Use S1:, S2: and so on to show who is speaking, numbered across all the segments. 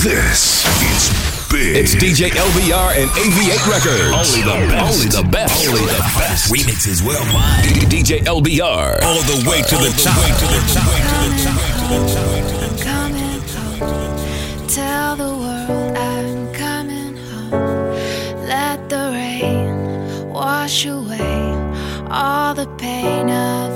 S1: This is big.
S2: It's DJ LBR and AV8 Records.
S1: Only the best.
S2: Only the best.
S1: Only the best.
S3: Remixes worldwide.
S2: DJ LBR.
S3: All the way to the top. To the top.
S4: I'm coming home. Tell the world I'm coming home. Let the rain wash away all the pain of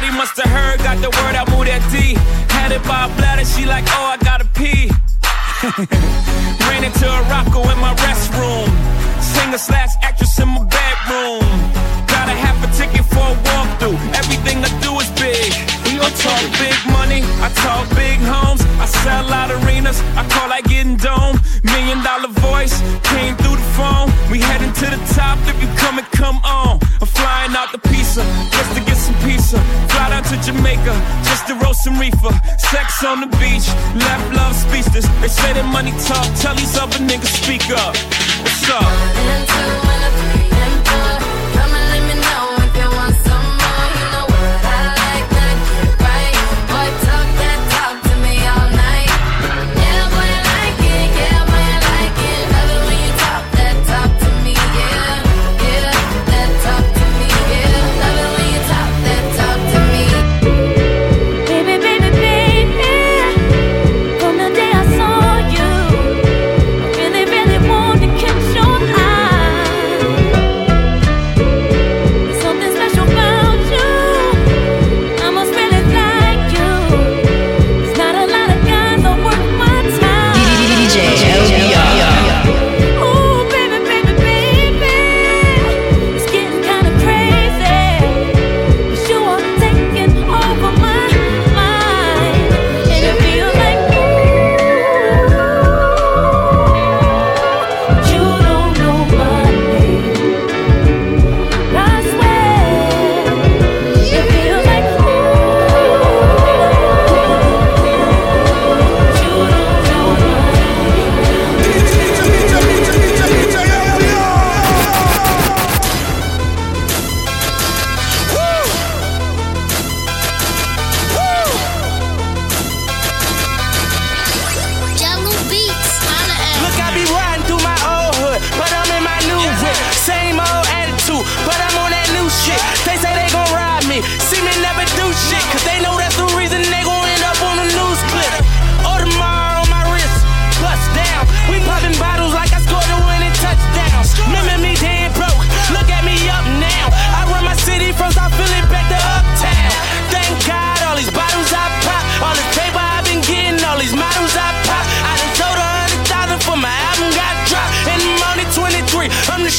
S5: Shorty must have heard, got the word, I moved that D. Had it by a bladder, she like, oh, I gotta pee. Ran into a rocko in my restroom. Singer slash actress in my bedroom. Got a half a ticket for a walkthrough. Everything I do is big. We gon' talk big money. I talk big homes. I sell out arenas. I call like getting dome. Million dollar voice came through the phone. We heading to the top. If you come and come on. I'm flying out the pizza pizza. Fly down to Jamaica just to roast some reefer. Sex on the beach. Left love speechless. They say that money talk. Tell these other niggas speak up. What's up?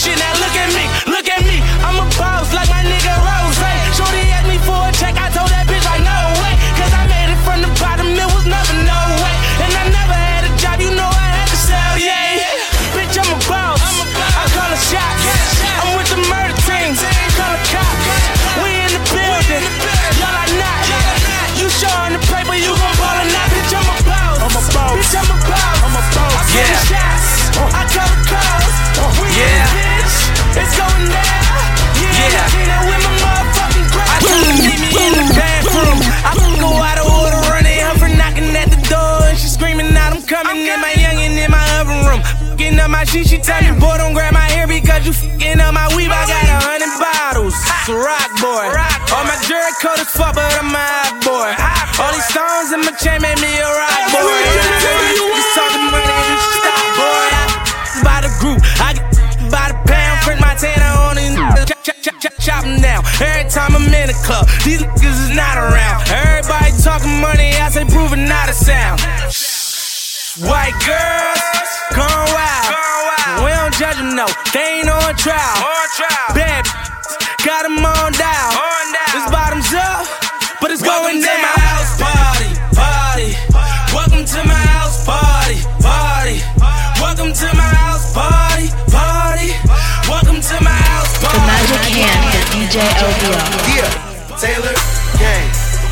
S5: Shit now. Look at me, look at me,
S6: up my shit, she tell me, "Boy, don't grab my hair because you fucking up my weave." I got a hundred bottles, it's a rock boy. All my jury coat is fuck, but I'm a hot boy. All these stones in my chain made me a rock boy. You talking money, you should stop, boy. I By the group, I get by the pound, print my tanner on niggas. Chop, chop, chop, chop, chop 'em down. Every time I'm in the club, these niggas is not around. Everybody talking money, I say proving not a sound. White girls, gone wild. We don't judge them,
S7: them know they ain't on trial. Bad got them on down. This bottoms up, but it's
S6: Welcome
S7: going
S6: to my house party, party. Welcome to my house party, party. Welcome to my house party, party. Welcome to my house
S8: The. Magic Hand with DJ LBR.
S9: Yeah, Taylor Gang,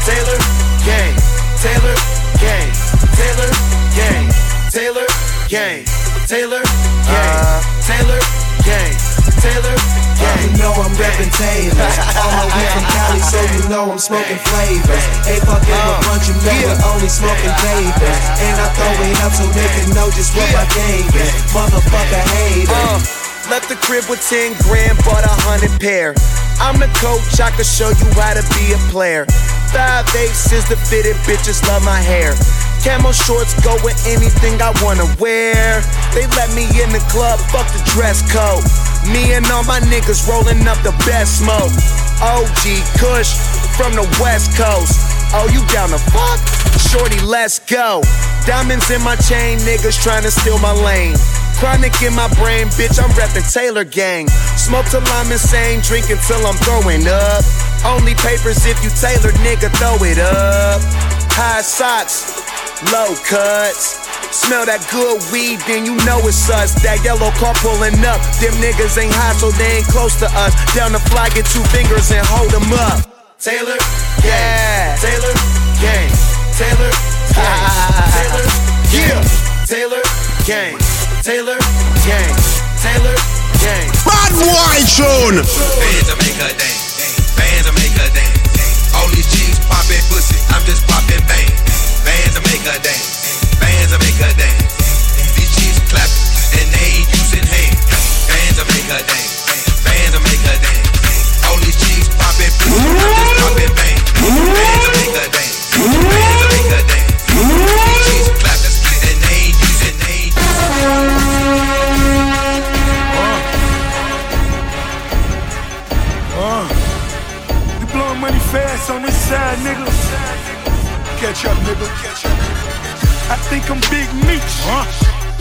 S9: Taylor Gang, Taylor Gang, Taylor Gang, Taylor Gang, Taylor Gang, Taylor Gang, Taylor Gang.
S10: You know I'm reppin' Taylors. All my way from Cali, so you know I'm smoking flavors. Ain't fucking a bunch of men, only smoking papers. And I throw it up so they can know just what my game is. Motherfucker haters.
S9: Uh, left the crib with 10 grand, bought a hundred pair. I'm the coach, I can show you how to be a player. Five eighths is the fitted, bitches love my hair. Camo shorts go with anything I wanna wear. They let me in the club, fuck the dress code. Me and all my niggas rolling up the best smoke. OG Kush from the West Coast. Oh, you down to fuck? Shorty, let's go. Diamonds in my chain, niggas trying to steal my lane. Chronic in my brain, bitch, I'm reppin' Taylor Gang. Smoke till I'm insane, drink until I'm throwing up. Only papers if you Taylor, nigga, throw it up. High socks, low cuts. Smell that good weed, then you know it's us. That yellow car pulling up. Them niggas ain't hot, so they ain't close to us. Down the fly, get two fingers and hold them up. Taylor, yeah. Taylor, gang. Taylor, gang. Taylor, yeah. Taylor, gang. Taylor, gang. Taylor, gang.
S11: Bad boy tune.
S12: Bands to make her dance. Bands to make her dance. All these chicks poppin' pussy. I'm just poppin' bang. Bands to make her dance. Bands to make her dance. These chicks clapping and they ain't using hands. Bands to make her dance. Bands to make her dance. All these chicks poppin' pussy. I'm just poppin' bang. Bands to make her dance. Bands to make her dance. These chicks clapping and they ain't using they ain't uh, uh,
S13: You blowing money fast on this side, nigga. Catch up, nigga. Catch up. I think I'm Big Meech.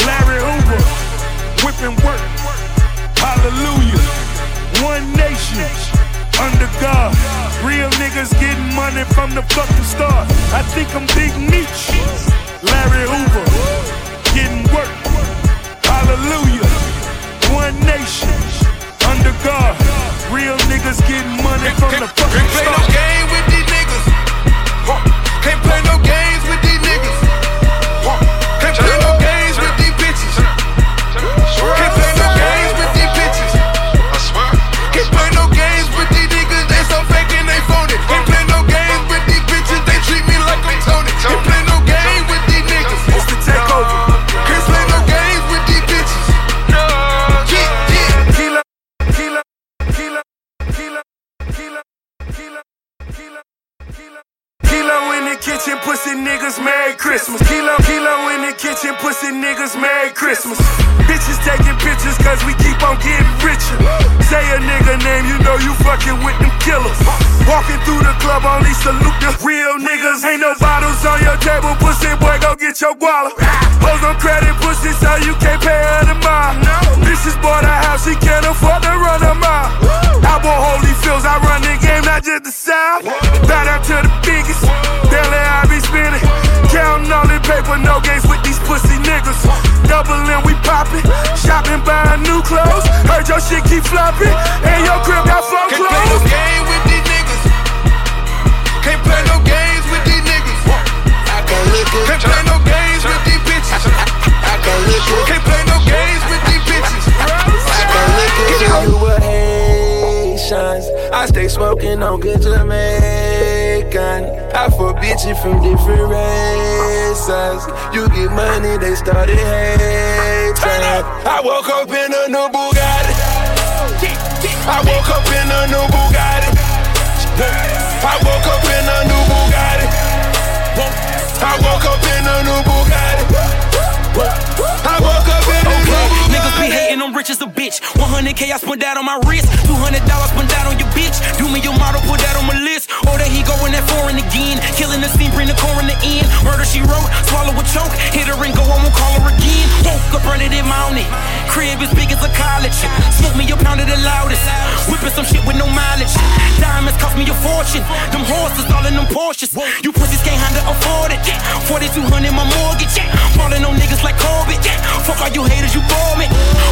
S13: Larry Hoover. Whipping work. Hallelujah. One nation. Under God. Real niggas getting money from the fucking start. I think I'm Big Meech. Larry Hoover. Getting work. Hallelujah. One nation. Under God. Real niggas getting money from the fucking
S12: Can't play no game with these niggas. Huh. Can't play no games with these niggas.
S13: Your shit flopping, and your crib got four
S12: Can't play no
S13: clothes.
S12: game with these niggas. Can't play no games with these niggas. Can't play no games with these bitches. Can't play no games with these bitches.
S10: You were Haitians. I stay smoking on good Jamaican. I fuck bitches from different races. You get money, they started hating. I woke up in a new Bugatti. I woke up in a new Bugatti. I woke up in a new Bugatti. I woke up in a new
S6: rich as a bitch. 100k I spent that on my wrist. $200 spent that on your bitch. Do me your model, put that on my list. Oh, or that he
S14: going that foreign again. Killing the scene, bring the coroner in. the end. Murder she wrote, swallow a choke. Hit her and go, I won't call her again. Woke up, running it mounted. Crib as big as a college. Smoke me a pound of the loudest. Whipping some shit with no mileage. Diamonds cost me a fortune. Them horses all in them Porsches. You pussies can't handle afford it. 4200 my mortgage. Falling on niggas like Corbett. Fuck all you haters, you bore me.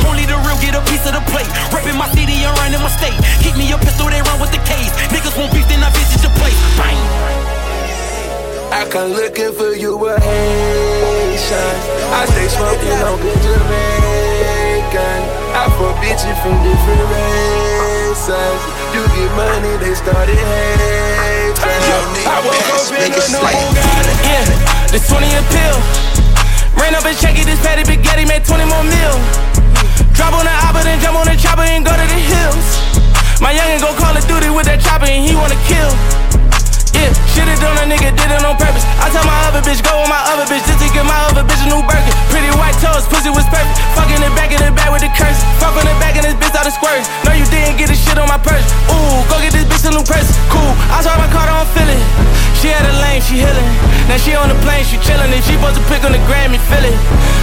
S14: Only the real get a piece of the plate. Reppin' my city and running my state. Keep me a pistol, they run with the case. Niggas won't beef, then I visit your place. Bang.
S10: I come looking for you with Haitians. I stay smoking on good Jamaican. I fuck bitches from different races. You get money, they started hating. I woke up in a new Bugatti.
S7: Yeah, this 20 a pill. Ran up and check it, this patty spaghetti made 20 more mil. Drop on the oppa, then jump on the chopper and go to the hills. My youngin' go Call of Duty with that chopper and he wanna kill. Yeah, shit it on a nigga, did it on purpose. I tell my other bitch, go with my other bitch, just to get my other bitch a new Birkin. Pretty white toes, pussy was perfect. Fucking the back in the back with the curse. Fuck on the back and this bitch all the squirt. No, you didn't get this shit on my purse. Pick on the Grammy, feel it.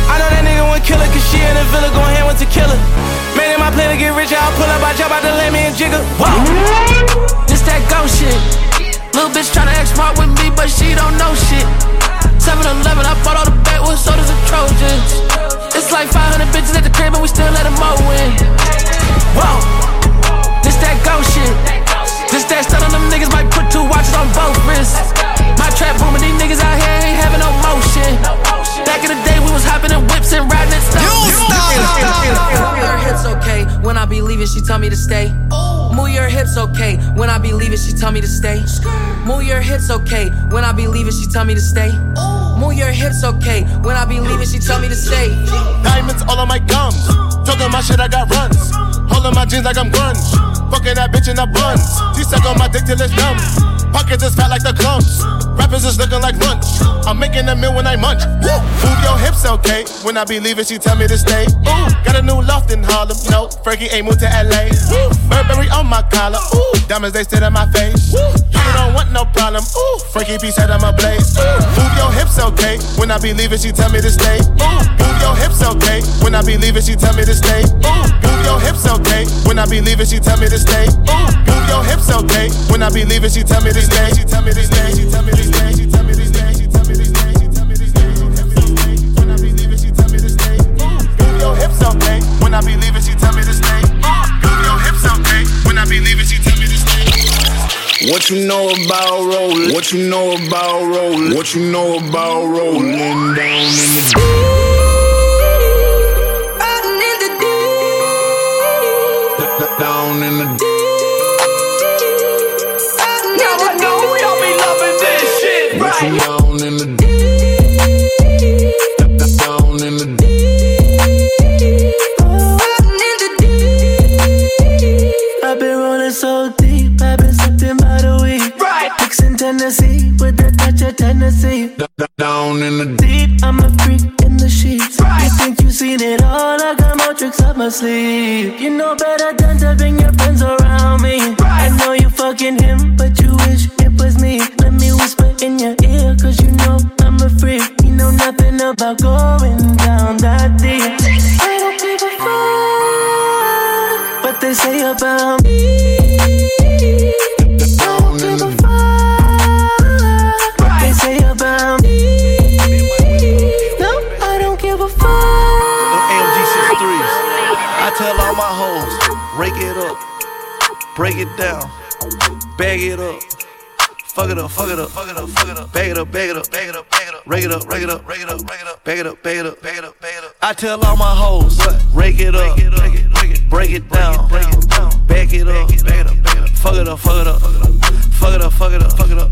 S7: I know that nigga won't kill her, cause she in the villa going hand with killer. Man, in my plan to get rich, I'll pull up, I jump out the lane, me and jigger. Whoa. This that go shit. Little bitch tryna act smart with me, but she don't know shit. 7 Eleven, I bought all the backwoods sodas and Trojans. It's like 500 bitches at the crib, and we still let them all win. Whoa, this that go shit. This that stun on them niggas might put two watches on both wrists. My trap booming, these niggas out here no motion. Back in the day, we was hopping in whips and riding in stuff. Move your hips okay. When I be leaving, she tell me to stay. Move your hips okay. When I be leaving, she tell me to stay. Move your hips okay. When I be leaving, she tell me to stay. Move your hips okay. When I be leaving, she tell me to stay.
S9: Diamonds all on my gums. Talking my shit, I got runs. Holding my jeans like I'm grunge. Fucking that bitch in the buns. She suck on my dick till it's numb. Pockets is fat like the clumps. Rappers is looking like lunch. I'm making a meal when I munch. Woo. Move your hips, okay. When I be leaving, she tell me to stay. Ooh. Got a new loft in Harlem. No, Frankie ain't moved to LA. Woo. Burberry on my collar. Ooh. Diamonds, they sit in my face. Woo. You don't want no problem. Ooh. Frankie P said I'm a blaze. Ooh. Move your hips, okay. When I be leaving, she tell me to stay. Ooh. Move your hips, okay. When I be leaving, she tell me to stay. Ooh. Move your hips, okay. When I be leaving, she tell me to stay. Ooh. Move your hips, okay. When I be leaving, she tell me to stay. She tell me to stay. She tell me to stay.
S11: What you know about rolling? What you know about rolling? What you know about rolling down in the
S7: shit,
S11: What you
S7: right?
S11: down in the deep? Down in the deep.
S15: I've been rolling so deep, I've been sipping by the week.
S7: Right.
S15: Mixing Tennessee with a touch of Tennessee.
S11: Down in the deep.
S15: Deep, I'm a freak in the sheets. You think you seen it all? I got more tricks up my sleeve. You know better than to bring your friends around me. I know you fucking him, but you wish it was me. Let me whisper in your ear, cause you know I'm a freak. You know nothing about going down that deep. I don't give a fuck what they say about
S16: tell all my hoes, rake it up, break it down, bag it up. Fuck it up, fuck it up, fuck it up, fuck it up, bag it up, bag it up, bag it up, bag it up, rake it up, rake it up, rake it up, rake it up, bag it up, bag it up, bag it up, bag it up. I tell all my hoes, rake it up, break it down, break it down, bag it up, bag it up, bag it up, fuck it up, fuck it up, fuck it up, fuck it up, fuck it up,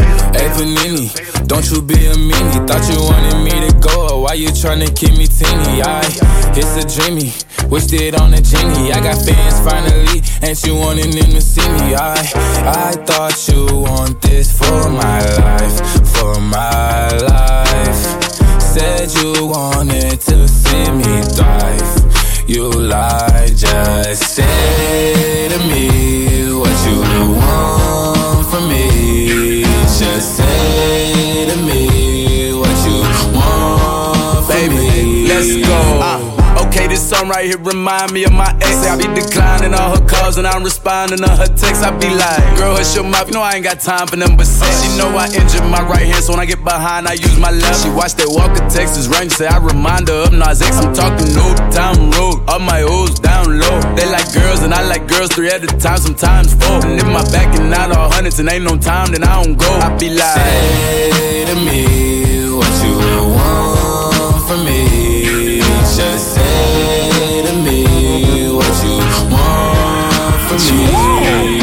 S17: Panini, don't you be a meanie. Thought you wanted me to go, why you tryna keep me teeny? I, it's a dreamy, wished it on a genie. I got fans finally, and you wanting them to see me. I, I thought you want this for my life, for my life. Said you wanted to see me thrive. You lied, just say to me what you want from me. Just say to me what you want from me.
S6: Let's go. Uh, okay, this song right here remind me of my ex. I be declining all her calls and I'm responding to her texts. I be like, girl, hush your mouth. You know I ain't got time for them but sex. She know I injured my right hand, so when I get behind, I use my left. She watch that Walker Texas Ranger, say I remind her of Nas X. I'm talking old town road, all my O's down low. They like girls and I like girls three at a time, sometimes four. And if my back and out all hundreds and ain't no time, then I don't go. I be like,
S17: Say to me what you want from me. Just want from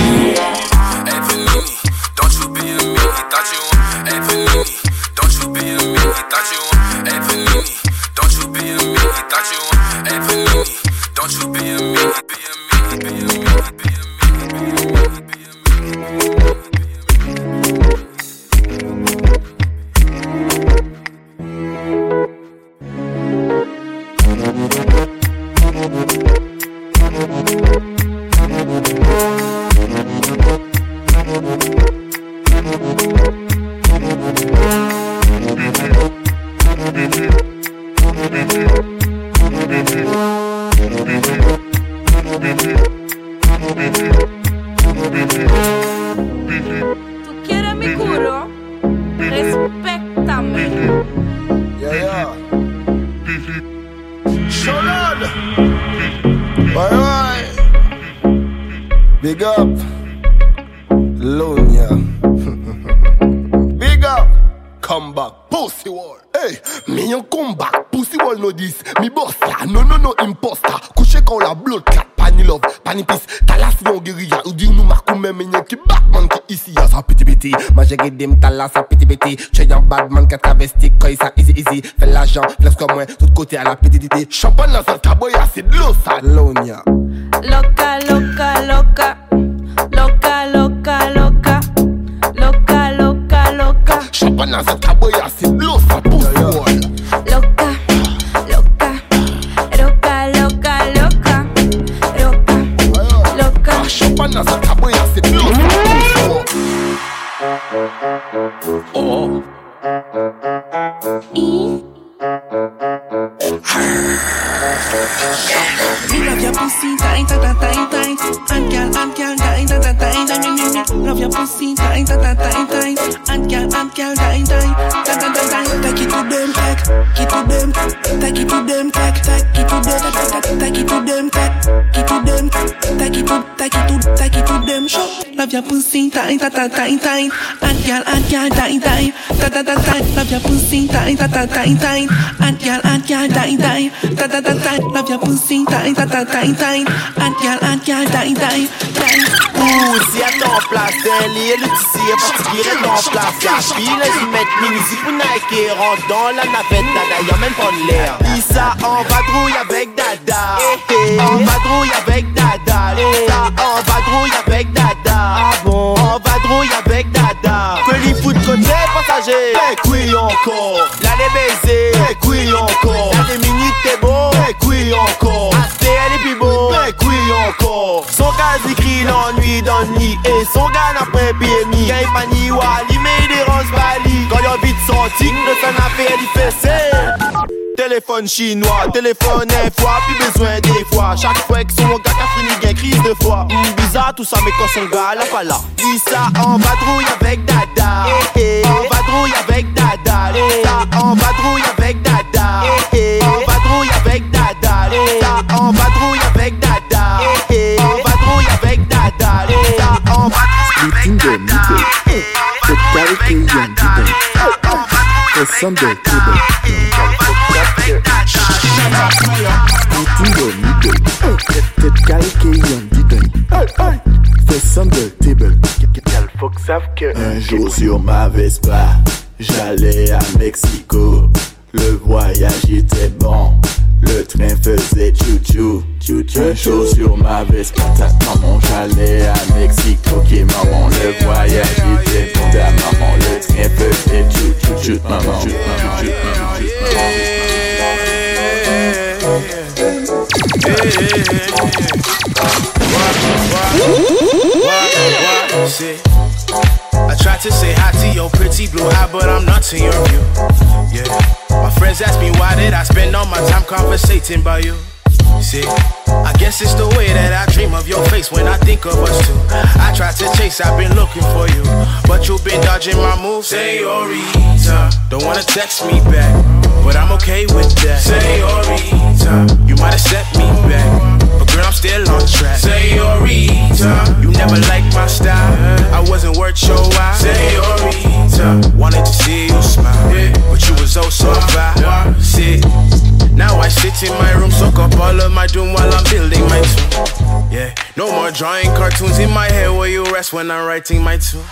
S17: Me
S18: love
S15: your pussy tight, tight, tight, tight. And girl, and girl, tight, tight, tight, tight. Me, me. Love your pussy tight, tight, tight, tight. And girl, and girl, tight, tight, tight, tight, tight. Take it to them, take, it to them, take it to them, take, take it to them, take, take, take it to them, take, it to them, take it to, take it to, take it to them. Show. Love your pussy tight, tight, tight, tight. And girl, and girl, tight, tight, tight, tight, tight. Love your pussy tight, tight, tight, tight. And girl, and girl, tight, tight, tight, tight, tight. Love your Pussy time. Hot girl, hot girl.
S19: Pussy ton le place. Nike, rentre dans la navette, dada, même pas l'air. Issa en vadrouille avec dada. Eh, eh. En vadrouille avec dada. Issa eh. en vadrouille avec dada. Ah bon? En vadrouille avec dada. Feli foot côté passager. Et encore. L'aller baiser. Et encore. L'aller mini, t'es beau. Eh oui encore. Elle est plus beau. Eh oui encore. Son cas écrit l'ennui dans le nid. Et son gars n'a pas PMI. Quand il panie, wali, mais il dérange Bali. Quand il a vite sorti, le son a fait, il fait c'est. Téléphone chinois, téléphone un fois, plus besoin des fois. Chaque fois que son gars a fini, gain crise de foi. Hum, bizarre tout ça, mais quand son gars là pas là. Dis ça en vadrouille avec dada. En vadrouille avec dada. Dis ça en vadrouille avec dada.
S20: Un jour sur ma Vespa, j'allais à Mexico. Le voyage était bon, le train faisait chou-chou, chou-chou. Jour sur ma Vespa, ta maman, j'allais à Mexico. Qui maman, le voyage était bon, maman, le train faisait chou-chou, chou maman, chou maman, chou maman.
S6: I tried to say hi to your pretty blue eye, but I'm not to your view. Yeah. My friends ask me why did I spend all my time conversating about you. See, I guess it's the way that I dream of your face when I think of us two. I tried to chase, I've been looking for you, but you've been dodging my moves. Senorita, don't wanna text me back, but I'm okay with that. Senorita, you might have set me back, but girl, I'm still on track. Senorita, you never liked my style, I wasn't worth your while. Senorita, wanted to see you smile, but you was oh so fine. See, now I sit in my room, soak up all of my doom while I'm building my tomb. Yeah, no more drawing cartoons in my head where you rest when I'm writing my tune.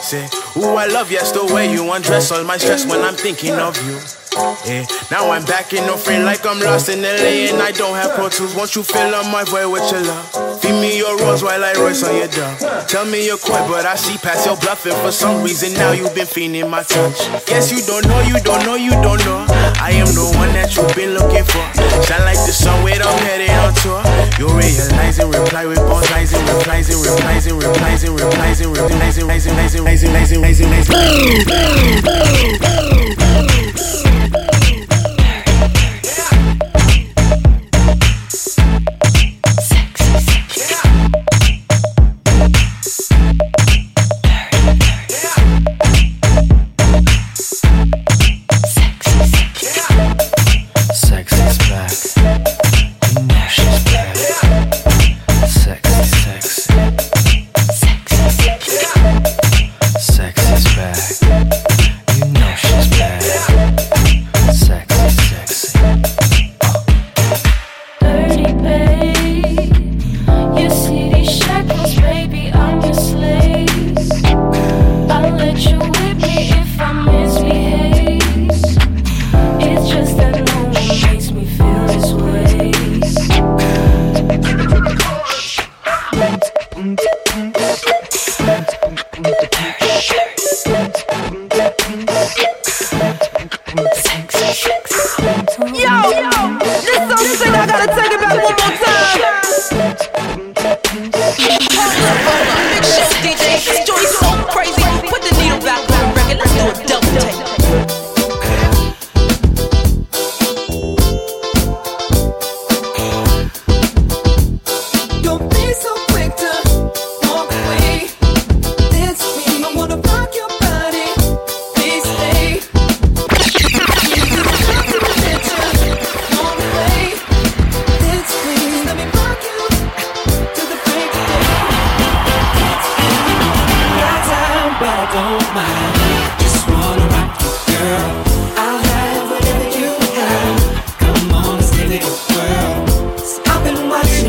S6: Say, ooh, I love yes the way you undress all my stress when I'm thinking of you. Yeah, now I'm back in no frame like I'm lost in LA and I don't have Pro Tools. Won't you fill up my void with your love? Feed me your rose while I royce on your dove. Tell me you're coy, but I see past your bluffing. For some reason now you've been feeling my touch. Guess you don't know, you don't know, you don't know. I am the one that you've been looking for. Shine like the sun when I'm headed on tour. You realize and reply with bones, rising, replies and replies and replies and replies and replies and rising, rising, rising, rising, rising, rising.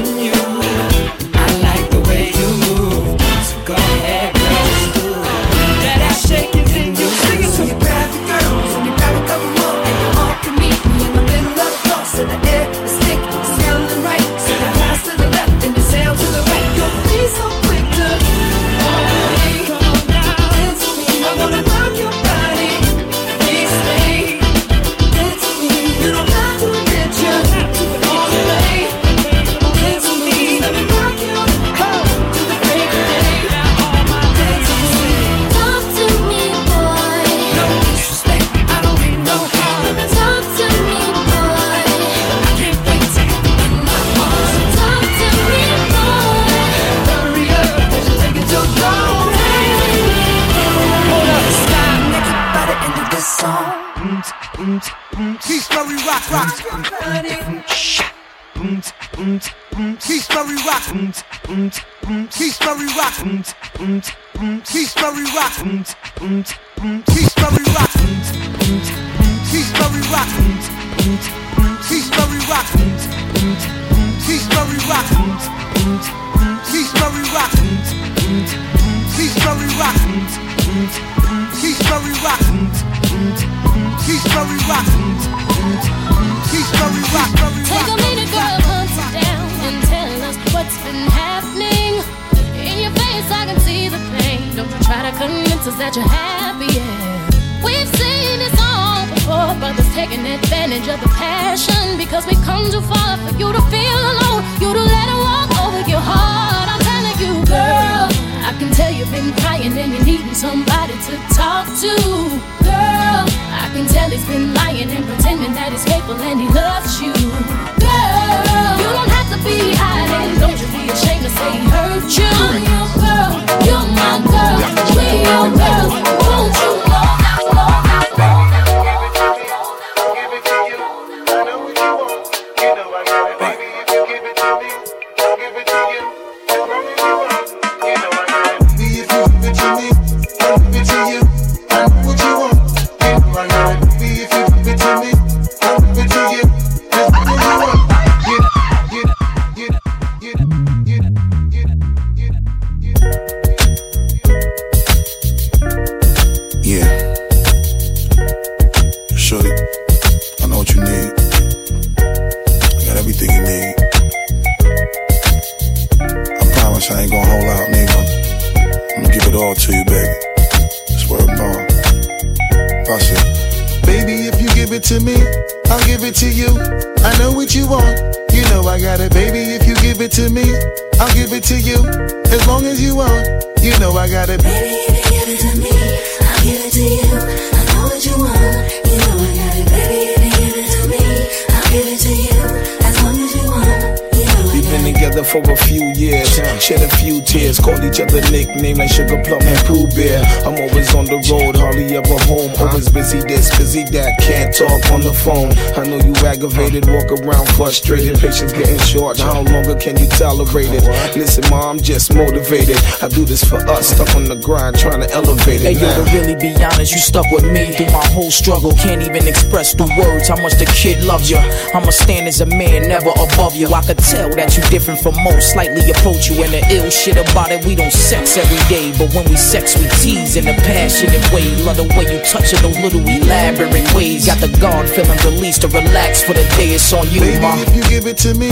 S21: Been you're
S22: needing somebody to talk to. Girl, I can tell he's been lying and pretending that he's faithful and he loves you. Girl, you don't have to be hiding. Don't you be ashamed to say he hurt you. I'm your girl, you're my girl. We your girls.
S23: Aggravated, walk around frustrated, patience getting short. How can you tolerate it? Listen, ma, I'm just motivated. I do this for us, stuck on the grind, trying to elevate it.
S24: Hey
S23: yo,
S24: to really be honest, you stuck with me through my whole struggle. Can't even express the words how much the kid loves you. I'ma stand as a man, never above you. I could tell that you different from most, slightly approach you. And the ill shit about it, we don't sex every day. But when we sex, we tease in a passionate way. Love the way you touch it, those little elaborate ways. Got the guard feeling released to relax for the day. It's on you,
S11: Baby,
S24: ma.
S11: if you give it to me,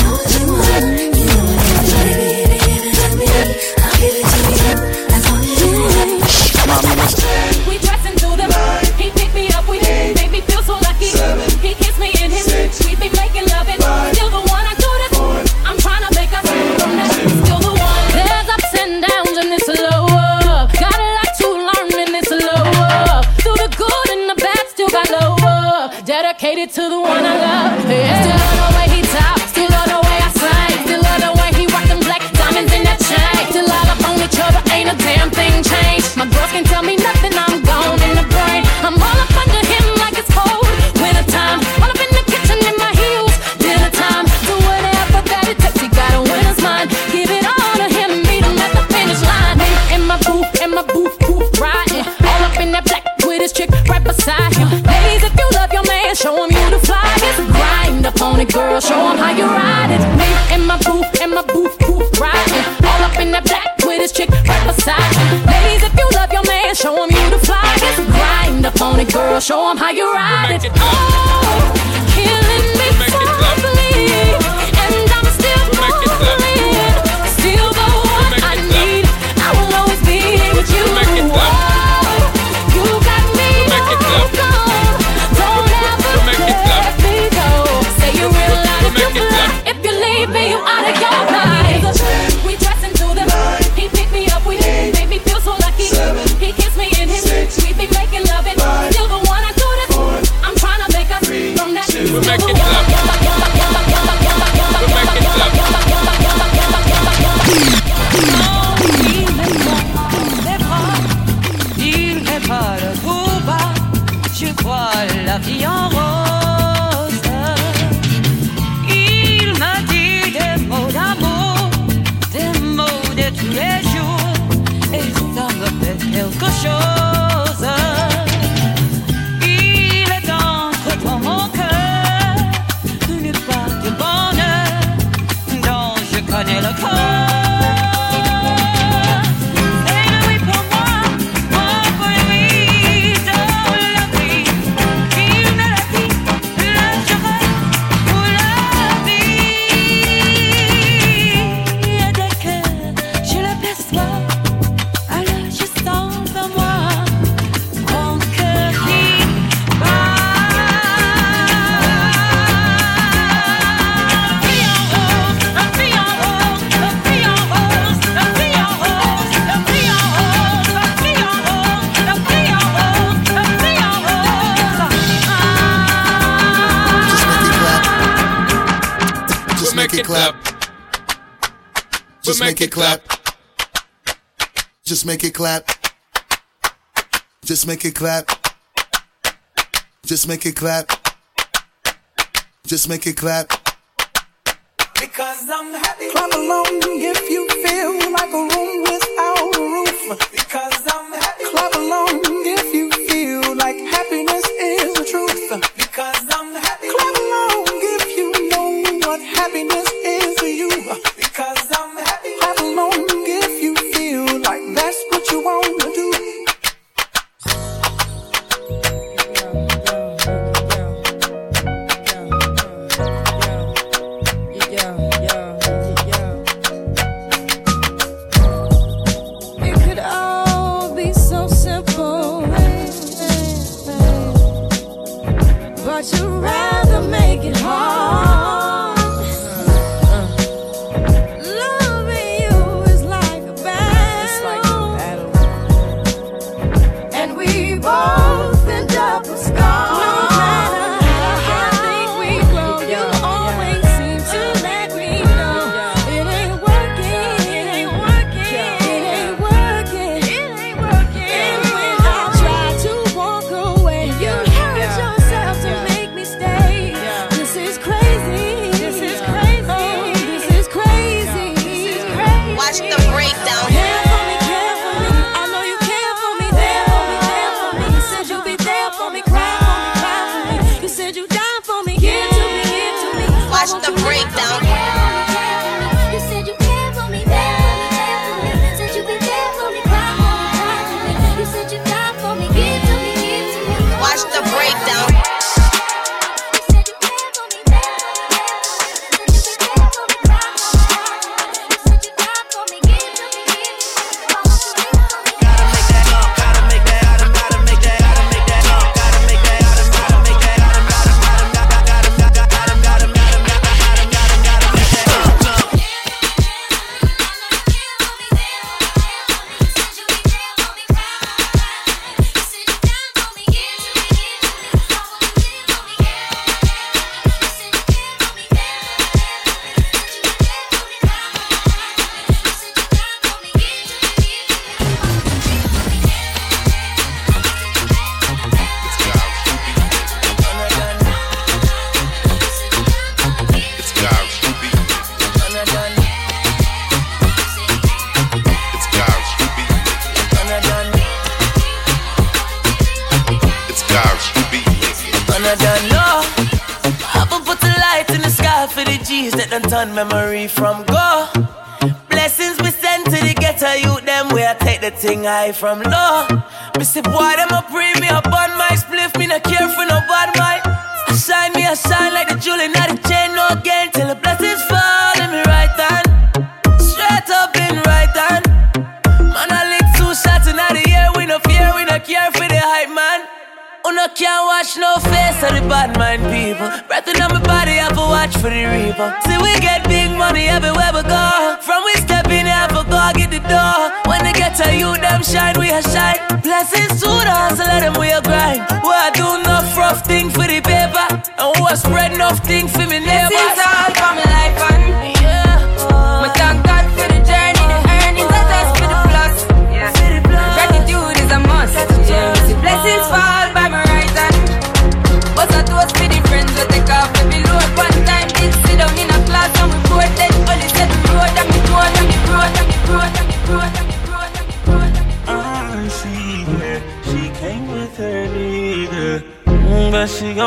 S22: Dedicated to the one I love. Yeah. Still love the way he talks. Still love the way I sing. Still love the way he rock them black diamonds in that chain. Still all up on each other, ain't a damn thing it, girl, show him how you ride it. Me and my boo, and my boo, boo, riding. All up in that black with his chick right beside him. Ladies, if you love your man, show him you the flyest. Grind up on it, girl, show him how you ride it. Oh, killing
S11: clap. Just make it clap. Just make it clap.
S7: Because I'm happy.
S5: Clap along if you feel.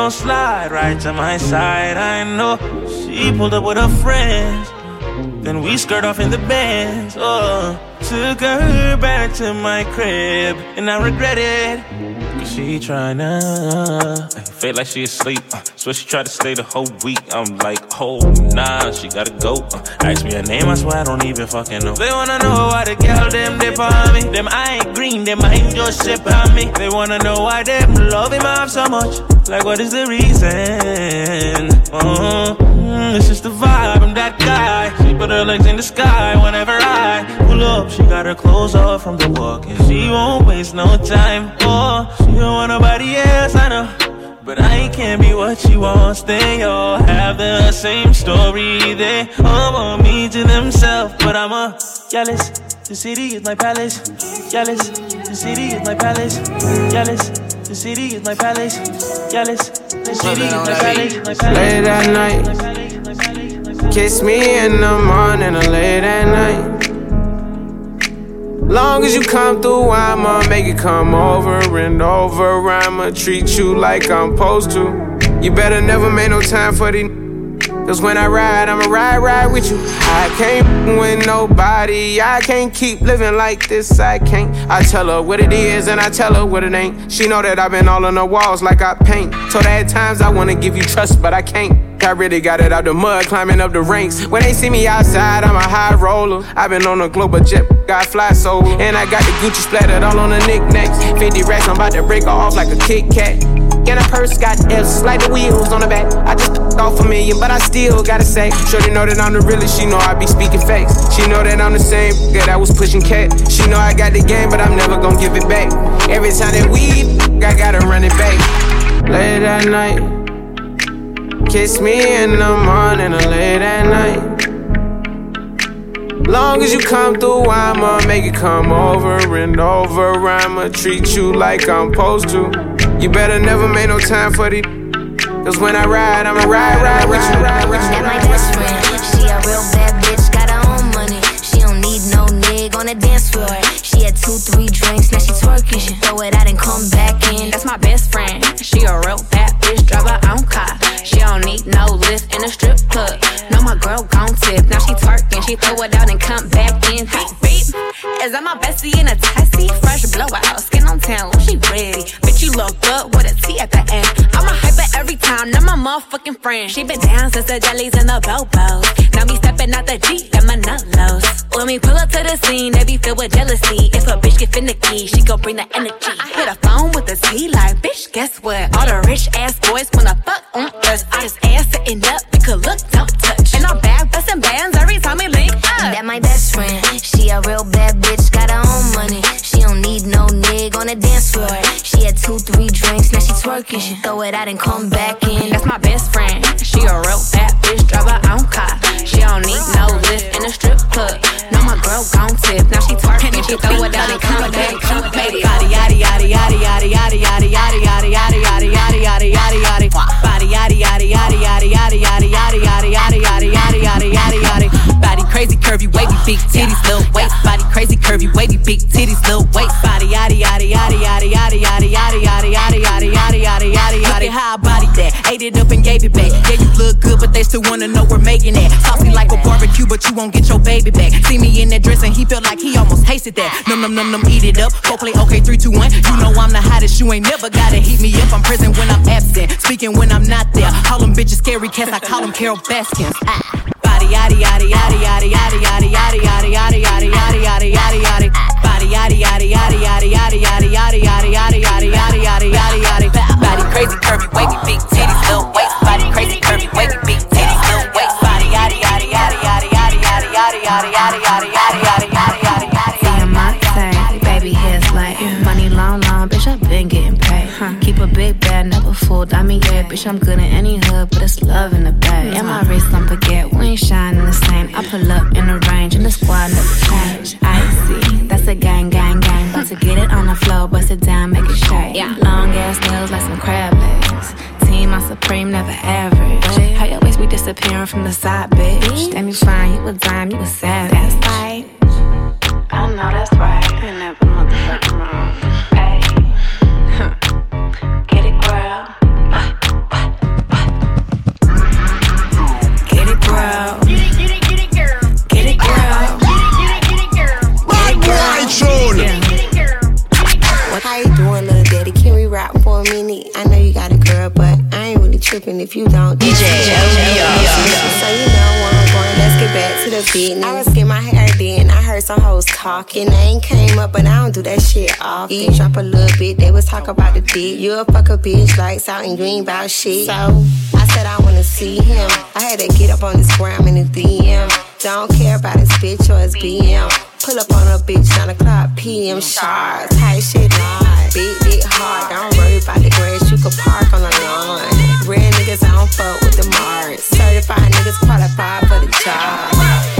S6: gon' slide right to my side. I know she pulled up with her friends. Then we skirt off in the bands. Oh, took her back to my crib, and I regret it she tryna. Uh. Feel like she asleep. Uh, so she tried to stay the whole week. I'm like, oh nah, she gotta go. Uh, ask me her name, I swear I don't even fucking know. They wanna know why the girl them dip on me. Them I ain't green, them I ain't just shit on me. They wanna know why them love him up so much. Like, what is the reason? Uh-huh. Mm, it's just the vibe, I'm that guy put her legs in the sky whenever I pull up. She got her clothes off from the walk, and she won't waste no time. Oh, she don't want nobody else, I know.
S15: But I can't be what she wants. They all have the same story. They all want me to themselves, but I'm a jealous. The city is my palace. Jealous. The city is my palace. Jealous. The city is my palace. Jealous. The city is my palace.
S25: Late at night. Kiss me in the morning or late at night. Long as you come through, I'ma make it come over and over. I'ma treat you like I'm supposed to. You better never make no time for these. Cause when I ride, I'ma ride, ride with you. I can't with nobody. I can't keep living like this. I can't. I tell her what it is and I tell her what it ain't. She know that I've been all on the walls like I paint. Told her at times I wanna give you trust, but I can't. I really got it out the mud, climbing up the ranks. When they see me outside, I'm a high roller. I've been on a global jet, got fly solo. And I got the Gucci splattered all on the knickknacks. 50 racks, I'm about to break her off like a Kit Kat. And a purse got F's, like the wheels on the back. I just off a million, but I still gotta say. Shorty know that I'm the realest, she know I be speaking facts. She know that I'm the same that I was pushing cat. She know I got the game, but I'm never gonna give it back. Every time that we, I gotta run it back. Late at night. Kiss me in the morning or late at night. Long as you come through, I'ma make it come over and over. I'ma treat you like I'm supposed to. You better never make no time for the. Cause when I ride, I'ma ride, ride. Ride with you.
S26: That my best friend. She a real bad bitch, got her own money. She don't need no nigga on the dance floor. She had two, three drinks, now she twerking. She throw it out and come back in.
S7: That's my best friend. She a real bad bitch, drive her own car. She don't need no lift in a strip club. No, my girl gon' tip. Now she twerking, she throw it out and come back in. Beep, beep. Is that my bestie in a tessie? Fresh blowout, skin on town, she ready. Bitch, you look good with a T at the end. I'm a hyper every time, not my motherfucking friend. She been down since the jellies and the bobos. Now me stepping out the Jeep, got my nut lows. When we pull up to the scene, they be filled with jealousy. If a bitch get finicky, she gon' bring the energy. I hit a phone with a T like, bitch, guess what? All the rich ass boys wanna fuck on us. I just ass sitting up, we could look, don't touch. And I'm back busting bands every time we link up.
S26: That my best friend. She a real bad bitch, got her own money. No nigga on the dance floor. She had two, three drinks, now she twerking. She throw it out and come back in.
S7: That's my best friend. She a real bad bitch, drive her own car. She don't need but you won't get your baby back. See me in that dress and he felt like he almost tasted that. Num num num num, eat it up. Go play okay, three, two, one. You know I'm the hottest. You ain't never gotta heat me up. I'm present when I'm absent, speaking when I'm not there. Call them bitches scary cats. I call them Carole Baskins. Ah. Body yaddy yaddy yaddy yaddy yaddy yaddy yaddy yaddy yaddy yaddy yaddy yaddy yaddy yaddy. Body yaddy yaddy yaddy yaddy yaddy yaddy yaddy yaddy yaddy yaddy yaddy yaddy yaddy. Body crazy curvy wavy big yada yada yada yada yada yada yada.
S26: Seeing my thing, baby hairs like money long long, bitch I been getting paid. Huh. Keep a big bag, never fooled. I mean yeah, bitch I'm good in any hood, but it's love in the bag. And my wrist on baguette, we ain't shining the same. I pull up in the range and the squad never change. I see, that's a gang gang gang. About to get it on the floor, bust it down, make it shake. Yeah. Long ass nails like some crab legs. Team, I'm supreme, never average disappearing from the side, bitch? Damn, you fine, you a dime, you a savage. That's right. I know that's right.
S27: tripping if you don't. DJ So you know where I'm going. Let's get back to the business. I was getting my hair then. I heard some hoes talking. I ain't came up, but I don't do that shit often. Eat, drop a little bit. They was talk about the dick. You a fuck a bitch, lights out and you ain't about shit. So I said I wanna see him. I had to get up on this gram in the DM. Don't care about his bitch or his BM. Pull up on a bitch, 9 o'clock PM sharp. Tight shit, not beat it hard. Don't worry about the grass, you can park on the lawn niggas I don't fuck with the Mars. Certified niggas qualified for the job.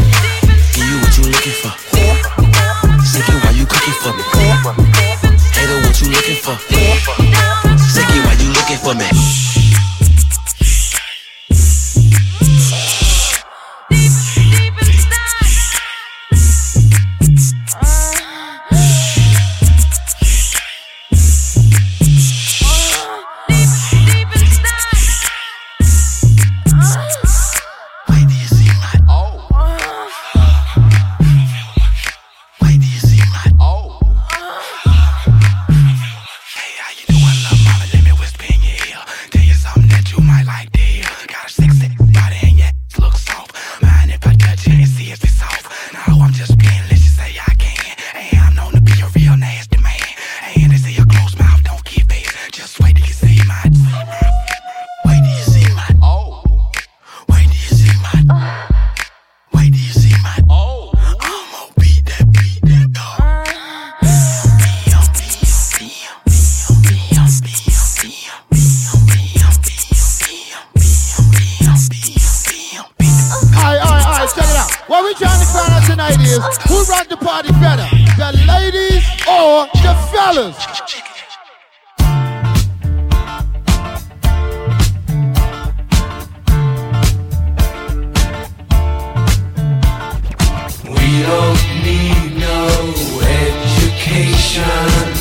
S28: tonight who rock the party better, the ladies or the fellas?
S14: We don't need no education.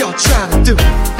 S29: you're
S21: trying to do.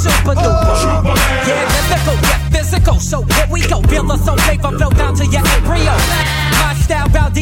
S30: super duper. Yeah, mythical, yeah, physical. So here we go. Feel us on paper, flow down to your embryo. My style
S3: bound